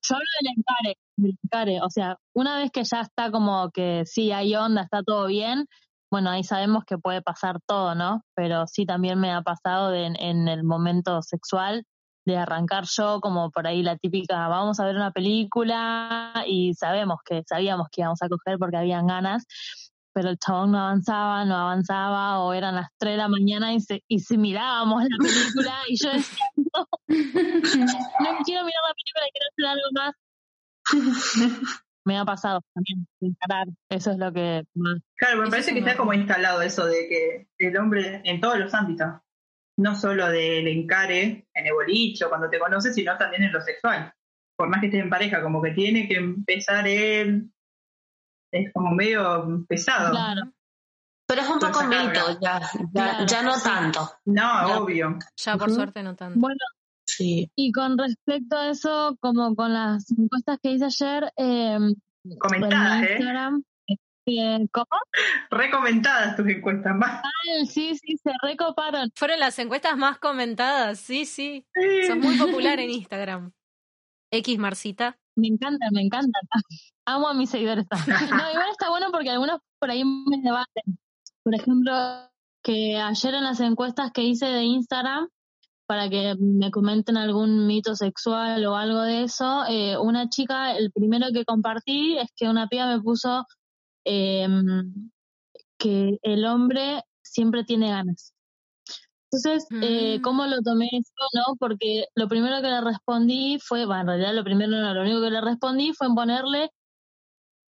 Yo hablo del encare, del encare. O sea, una vez que ya está como que sí hay onda, está todo bien, bueno, ahí sabemos que puede pasar todo, ¿no? Pero sí también me ha pasado de- en el momento sexual de arrancar yo como por ahí la típica, vamos a ver una película y sabemos que, sabíamos que íbamos a coger porque habían ganas, pero el chabón no avanzaba, no avanzaba, o eran las 3 de la mañana y se, y si mirábamos la película y yo decía, no, [LAUGHS] no quiero mirar la película, quiero hacer algo más. Me ha pasado también, encarar, eso es lo que más. Claro, me parece que está como instalado eso de que el hombre en todos los ámbitos, no solo del encare en el boliche o cuando te conoces, sino también en lo sexual. Por más que estés en pareja, como que tiene que empezar él. Es como medio pesado. Claro, Pero es un poco mito, ya, ya, Claro, ya no sí. tanto. No, Ya. obvio. Ya por suerte no tanto. bueno, Sí. y con respecto a eso, como con las encuestas que hice ayer, eh, Comentadas, en ¿eh? Instagram, eh, ¿cómo? Recomentadas tus encuestas más. Ay, Sí, sí, se recoparon. Fueron las encuestas más comentadas, sí, sí. Sos muy popular en Instagram. X Marcita. Me encanta, me encanta. [LAUGHS] Amo a mis seguidores también. [LAUGHS] No, igual está bueno porque algunos por ahí me debaten. Por ejemplo, que ayer en las encuestas que hice de Instagram, para que me comenten algún mito sexual o algo de eso, eh, una chica, el primero que compartí es que una piba me puso eh, que el hombre siempre tiene ganas. Entonces, eh, Mm. ¿cómo lo tomé eso, no? Porque lo primero que le respondí fue, bueno, en realidad lo primero no, lo único que le respondí fue en ponerle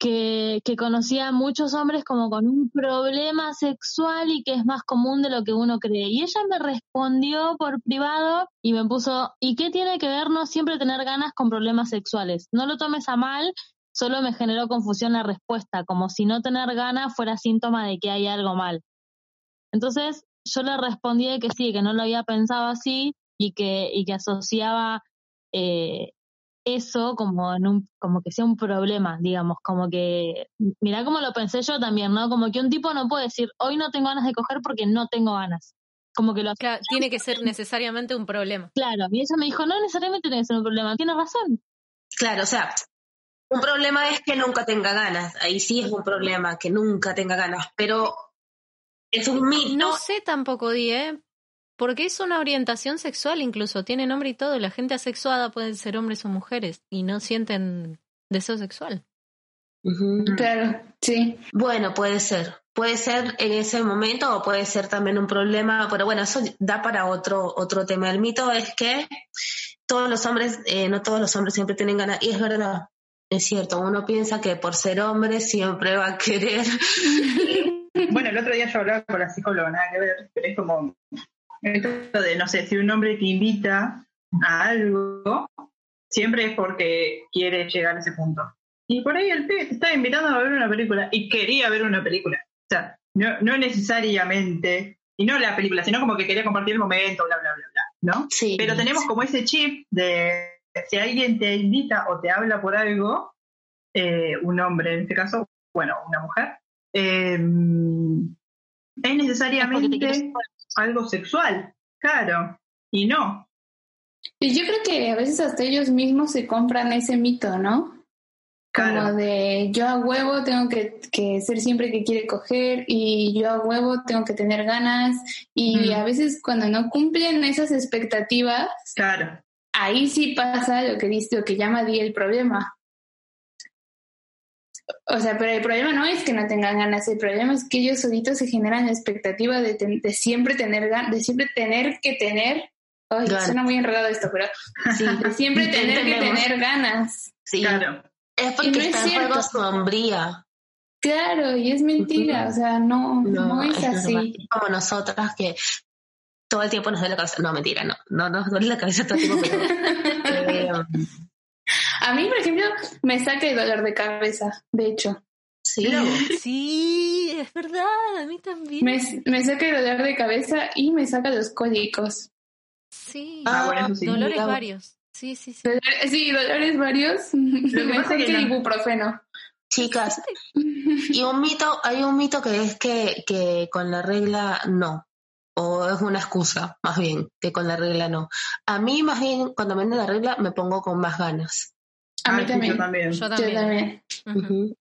que, conocía a muchos hombres como con un problema sexual y que es más común de lo que uno cree. Y ella me respondió por privado y me puso, ¿y qué tiene que ver no siempre tener ganas con problemas sexuales? No lo tomes a mal, solo me generó confusión la respuesta, como si no tener ganas fuera síntoma de que hay algo mal. Entonces yo le respondí que sí, que no lo había pensado así y que, y que asociaba eh, eso como en un, como que sea un problema, digamos, como que, mirá cómo lo pensé yo también, ¿no? Como que un tipo no puede decir, hoy no tengo ganas de coger porque no tengo ganas. Como que lo Claro, tiene que ser necesariamente un problema. Claro, y ella me dijo, no necesariamente tiene que ser un problema, tiene razón. Claro, o sea, un problema es que nunca tenga ganas. Ahí sí es un problema, que nunca tenga ganas. Pero es un mito. No sé tampoco, Di, ¿eh? Porque es una orientación sexual incluso, tiene nombre y todo. La gente asexuada pueden ser hombres o mujeres y no sienten deseo sexual. Claro, sí. Bueno, puede ser. Puede ser en ese momento o puede ser también un problema, pero bueno, eso da para otro, otro tema. El mito es que todos los hombres, eh, no todos los hombres siempre tienen ganas, y es verdad, es cierto, uno piensa que por ser hombre siempre va a querer. [LAUGHS] Bueno, el otro día yo hablaba con la psicóloga, nada que ver, pero es como esto de, no sé, si un hombre te invita a algo, siempre es porque quiere llegar a ese punto. Y por ahí el pibe te estaba invitando a ver una película y quería ver una película. O sea, no, no necesariamente, y no la película, sino como que quería compartir el momento, bla, bla, bla, bla, ¿no? Sí. Pero tenemos como ese chip de si alguien te invita o te habla por algo, eh, un hombre en este caso, bueno, una mujer, eh, es necesariamente algo sexual, claro, y no. Y yo creo que a veces hasta ellos mismos se compran ese mito, ¿no? Como de yo a huevo tengo que, que ser siempre que quiere coger y yo a huevo tengo que tener ganas y Mm. a veces cuando no cumplen esas expectativas, Claro, ahí sí pasa lo que dice, lo que llama Di el problema. O sea, pero el problema no es que no tengan ganas, el problema es que ellos solitos se generan la expectativa de, ten- de siempre tener ganas, de siempre tener que tener. Ay, Ganas. suena muy enredado esto, pero Sí, de [LAUGHS] siempre tener que tener ganas. Sí. claro. Es Y porque no es está en cierto. juego su hombría. Claro, y es mentira, o sea, no, no, es normal. así. Como nosotras que todo el tiempo nos duele la cabeza. No, mentira, no. No nos duele la cabeza todo el tiempo, pero. [LAUGHS] eh, [LAUGHS] A mí, por ejemplo, me saca el dolor de cabeza, de hecho. sí. [LAUGHS] Sí, es verdad, a mí también. Me, me saca el dolor de cabeza y me saca los cólicos. Sí, Ah, bueno, eso sí. dolores mira. varios. Sí, sí, sí. Dolor- Sí, dolores varios. [LAUGHS] que, que el no- ibuprofeno. Chicas, y un mito, hay un mito que es que, que con la regla no. O es una excusa, más bien, que con la regla no. A mí, más bien, cuando me viene la regla, me pongo con más ganas. A mí Ay, sí, también. Yo también. Yo Yo también. también. Ujú. Ujú.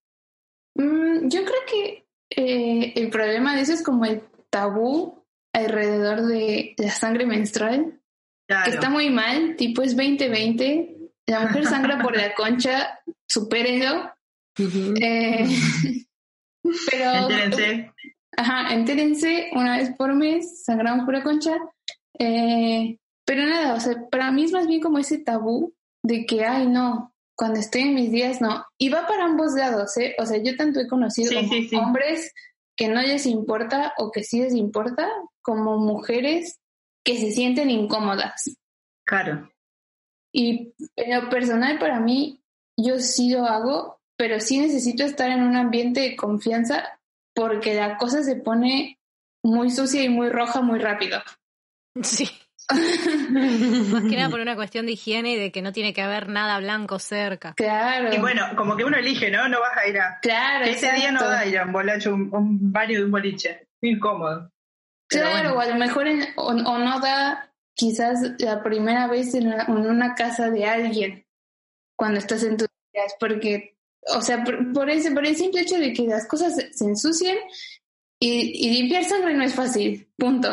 Mm, yo creo que eh, el problema de eso es como el tabú alrededor de la sangre menstrual, Claro. que está muy mal, tipo es 2020, la mujer sangra por la concha, supérenlo. Ujú. Eh, [LAUGHS] pero, Entérense. Ajá, entérense una vez por mes, sangramos por la concha. Eh, pero nada, o sea, para mí es más bien como ese tabú de que, ay, no, cuando estoy en mis días, no. Y va para ambos lados, ¿eh? O sea, yo tanto he conocido Sí, como sí, sí. hombres que no les importa o que sí les importa, como mujeres que se sienten incómodas. Claro. Y en lo personal, para mí, yo sí lo hago, pero sí necesito estar en un ambiente de confianza porque la cosa se pone muy sucia y muy roja muy rápido. Sí. [LAUGHS] Más que nada por una cuestión de higiene y de que no tiene que haber nada blanco cerca. Claro. Y bueno, como que uno elige, ¿no? No vas a ir a. claro. que ese día no exacto. vas a ir a un bolacho, un, un baño de un boliche. Incómodo. Pero Claro, bueno. o a lo mejor en- o, o no da quizás la primera vez en una, en una casa de alguien cuando estás en tus días, porque, o sea, por, por ese, por el simple hecho de que las cosas se, se ensucien y, y limpiar sangre no es fácil, punto.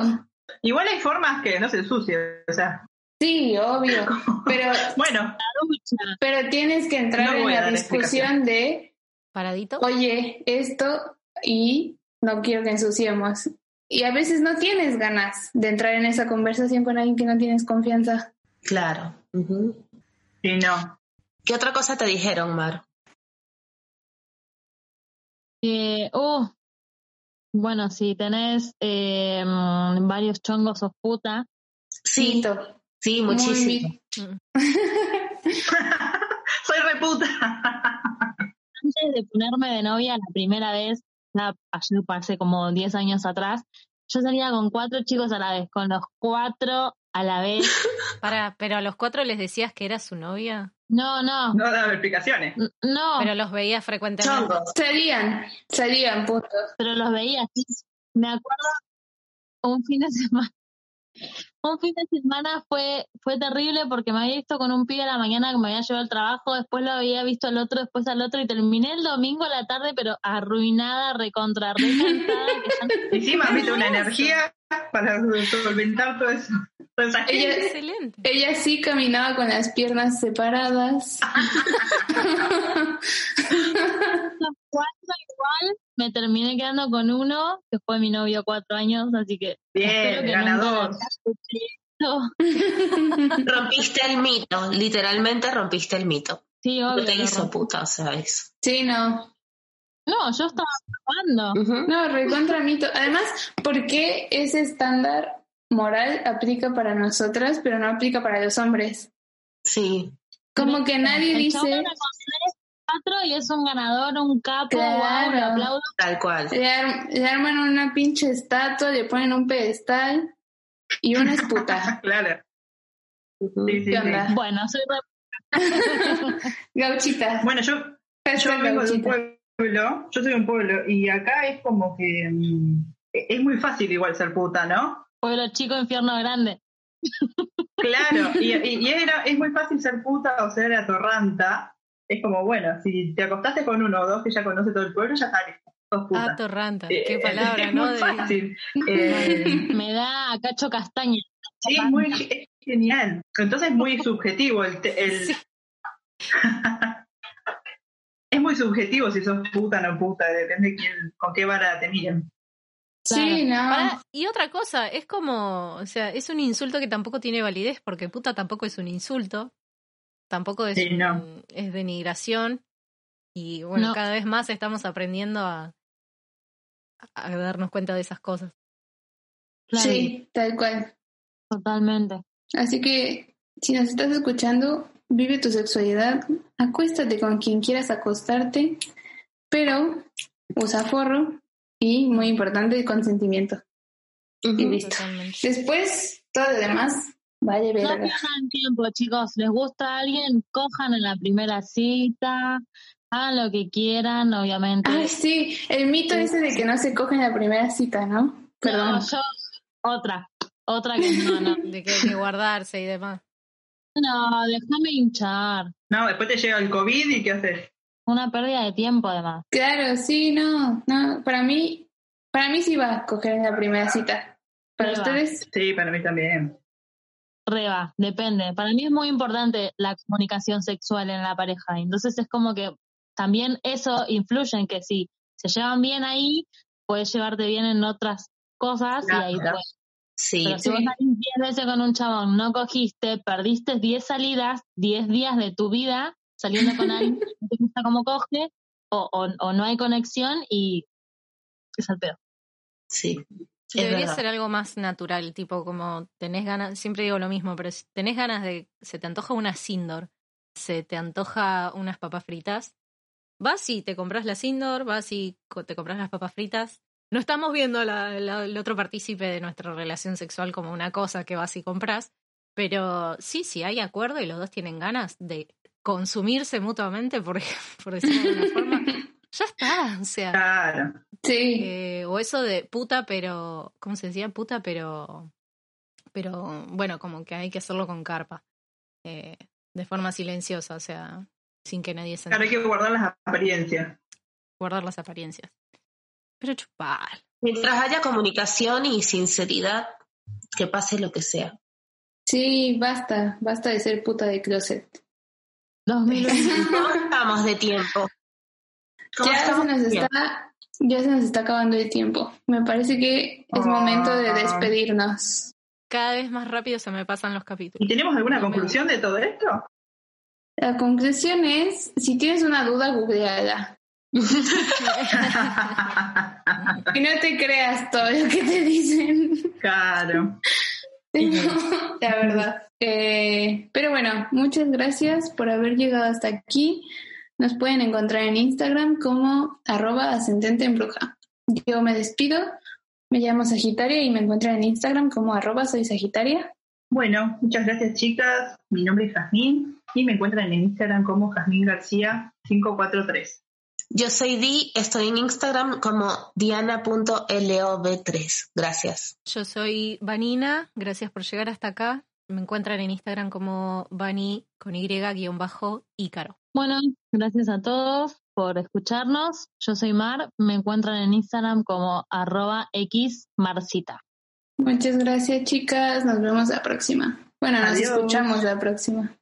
Igual hay formas que no se ensucien. O sea, Sí, obvio, [LAUGHS] pero, bueno, pero tienes que entrar No en la discusión de, ¿Paradito? oye, esto y no quiero que ensuciemos. Y a veces no tienes ganas de entrar en esa conversación con alguien que no tienes confianza. Claro. Ujú. y no. ¿Qué otra cosa te dijeron, Mar? Eh, oh, bueno, si tenés eh, mm, varios chongos o puta, Sí, sí, muchísimo. [LAUGHS] Soy reputa. antes de ponerme de novia la primera vez, ya ayer pasé como 10 años atrás, yo salía con cuatro chicos a la vez, con los cuatro a la vez. [LAUGHS] Para, pero a los cuatro les decías que era su novia. No, no, No daba explicaciones. no, Pero los veías frecuentemente. Chongos. Salían, salían, punto. pero los veía así. Me acuerdo un fin de semana. [LAUGHS] Un fin de semana fue, fue terrible porque me había visto con un pibe a la mañana que me había llevado al trabajo, después lo había visto al otro, después al otro, y terminé el domingo a la tarde, pero arruinada, recontra, re [LAUGHS] cansada, que ya no- Encima, viste, una energía para solventar todo eso. Gente. Ella, Excelente. ella sí caminaba con las piernas separadas. [LAUGHS] [LAUGHS] Cuando igual me terminé quedando con uno, que fue mi novio cuatro años, así que Bien, que ganador. [LAUGHS] Rompiste el mito, literalmente rompiste el mito. Sí, No obvio. te lo hizo puta, o sea, eso. Sí, no. No, yo estaba. Ujú. No, recontra mito. Además, ¿por qué ese estándar moral aplica para nosotras, pero no aplica para los hombres? Sí. Como que nadie El dice, era con y es un ganador, un capo, Claro. wow, le aplaudo. Tal cual. le, ar- le arman una pinche estatua, le ponen un pedestal y una es puta. [LAUGHS] Claro. Ujú. Sí, sí, ¿Qué sí. onda? Bueno, soy re- [LAUGHS] Gauchita. Bueno, yo, yo vengo de un gauchita. Pueblo, yo soy de un pueblo, y acá es como que mm, es muy fácil igual ser puta, ¿no? pueblo chico, infierno grande. [LAUGHS] Claro, y, y- y era, es muy fácil ser puta o ser atorranta. Es como, bueno, si te acostaste con uno o dos que ya conoce todo el pueblo, ya está listo, sos puta. Ah, torranta. Eh, Qué palabra, es ¿no? muy fácil. [LAUGHS] Eh, Me da a cacho castaña. sí, es muy es genial. Entonces es muy subjetivo el... te- el- Sí. [LAUGHS] muy subjetivo si sos puta o no puta, depende quién, con qué vara te miren. Sí, no. Y otra cosa, es como, o sea, es un insulto que tampoco tiene validez, porque puta tampoco es un insulto, tampoco es, Sí, un- no. es denigración, y bueno, No. cada vez más estamos aprendiendo a, a darnos cuenta de esas cosas. Claro, Sí, tal cual. totalmente. Así que si nos estás escuchando, vive tu sexualidad, acuéstate con quien quieras acostarte, pero usa forro y, muy importante, consentimiento. Y Ujú. listo. Totalmente. Después, todo lo demás, vale No pierdan tiempo, chicos. ¿Les gusta a alguien? Cojan en la primera cita. Hagan lo que quieran, obviamente. Ay, sí, el mito ese de que no se coge en la primera cita, ¿no? Perdón. No, yo, otra. Otra que no, no. De que hay que guardarse y demás. No, déjame hinchar. No, después te llega el COVID y ¿qué haces? Una pérdida de tiempo, además. Claro, sí, no, no, para mí, para mí sí va a coger en la primera cita. Para ustedes, Sí, para mí también. Reba, depende. Para mí es muy importante la comunicación sexual en la pareja. Entonces es como que también eso influye en que si se llevan bien ahí, puedes llevarte bien en otras cosas y ahí Claro. pues. Sí. Pero si vos Sí. salís 10 veces con un chabón, no cogiste, perdiste 10 salidas, 10 días de tu vida saliendo con alguien [LAUGHS] que no te gusta cómo coge, o, o, o no hay conexión y es al pedo. Sí. Debería verdad. ser algo más natural, tipo como tenés ganas, siempre digo lo mismo, pero si tenés ganas de, se te antoja una Sindor, se te antoja unas papas fritas, vas y te compras la Sindor, vas y te compras las papas fritas. No estamos viendo la- la- el otro partícipe de nuestra relación sexual como una cosa que vas y compras, pero sí, sí hay acuerdo y los dos tienen ganas de consumirse mutuamente, por, [LAUGHS] por decirlo de una forma, ya está, o sea. Claro. sí, Eh, o eso de puta, pero. ¿Cómo se decía? Puta, pero. Pero bueno, como que hay que hacerlo con carpa. eh, de forma silenciosa, o sea, sin que nadie se Claro, hay que guardar las apariencias. Guardar las apariencias. Pero chupar. Mientras haya comunicación y sinceridad, que pase lo que sea. sí, basta, basta de ser puta de closet. 2020. ¿Cómo [LAUGHS] estamos de tiempo? ¿Cómo Ya se nos está, ya se nos está acabando el tiempo. Me parece que es Ah. momento de despedirnos. Cada vez más rápido se me pasan los ¿Y capítulos. tenemos alguna No me conclusión de todo esto? La conclusión es, si tienes una duda, googleala. [LAUGHS] Y no te creas todo lo que te dicen. claro. La verdad. Eh, pero bueno, muchas gracias por haber llegado hasta aquí. Nos pueden encontrar en Instagram como arroba ascendente en bruja. Yo me despido, me llamo Sagitaria y me encuentran en Instagram como arroba soy Sagitaria. Bueno, muchas gracias chicas. Mi nombre es Jazmín y me encuentran en Instagram como Jazmín García 543. Yo soy Di, estoy en Instagram como diana.lov3. Gracias. Yo soy Vanina, gracias por llegar hasta acá. Me encuentran en Instagram como Vani con Y-Ícaro. Bueno, gracias a todos por escucharnos. Yo soy Mar, me encuentran en Instagram como arroba xmarcita. Muchas gracias chicas, nos vemos la próxima. Bueno, nos escuchamos la próxima.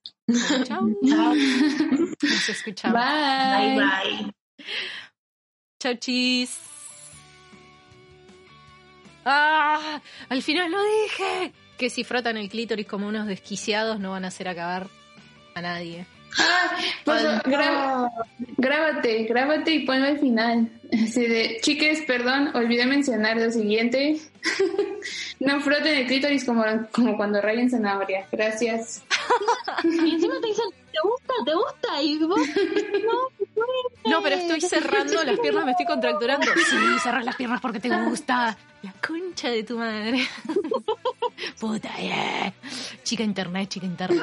Chao. Nos escuchamos. Bye. Bye bye. Chau, chis. ¡Ah! Al final lo dije. Que si frotan el clítoris como unos desquiciados no van a hacer acabar a nadie. Favor, gra- grábate, grábate y ponlo al final. Así de, chiques, perdón, olvidé mencionar lo siguiente. [LAUGHS] no froten el clítoris como, como cuando rayen zanahoria. Gracias. [LAUGHS] Y encima te dicen, ¿te gusta? ¿Te gusta? Y vos, [LAUGHS] no, No, pero estoy cerrando las piernas, me estoy contracturando. [LAUGHS] Sí, cerrar las piernas porque te gusta. La concha de tu madre. [LAUGHS] Puta, yeah. Chica internet, chica internet.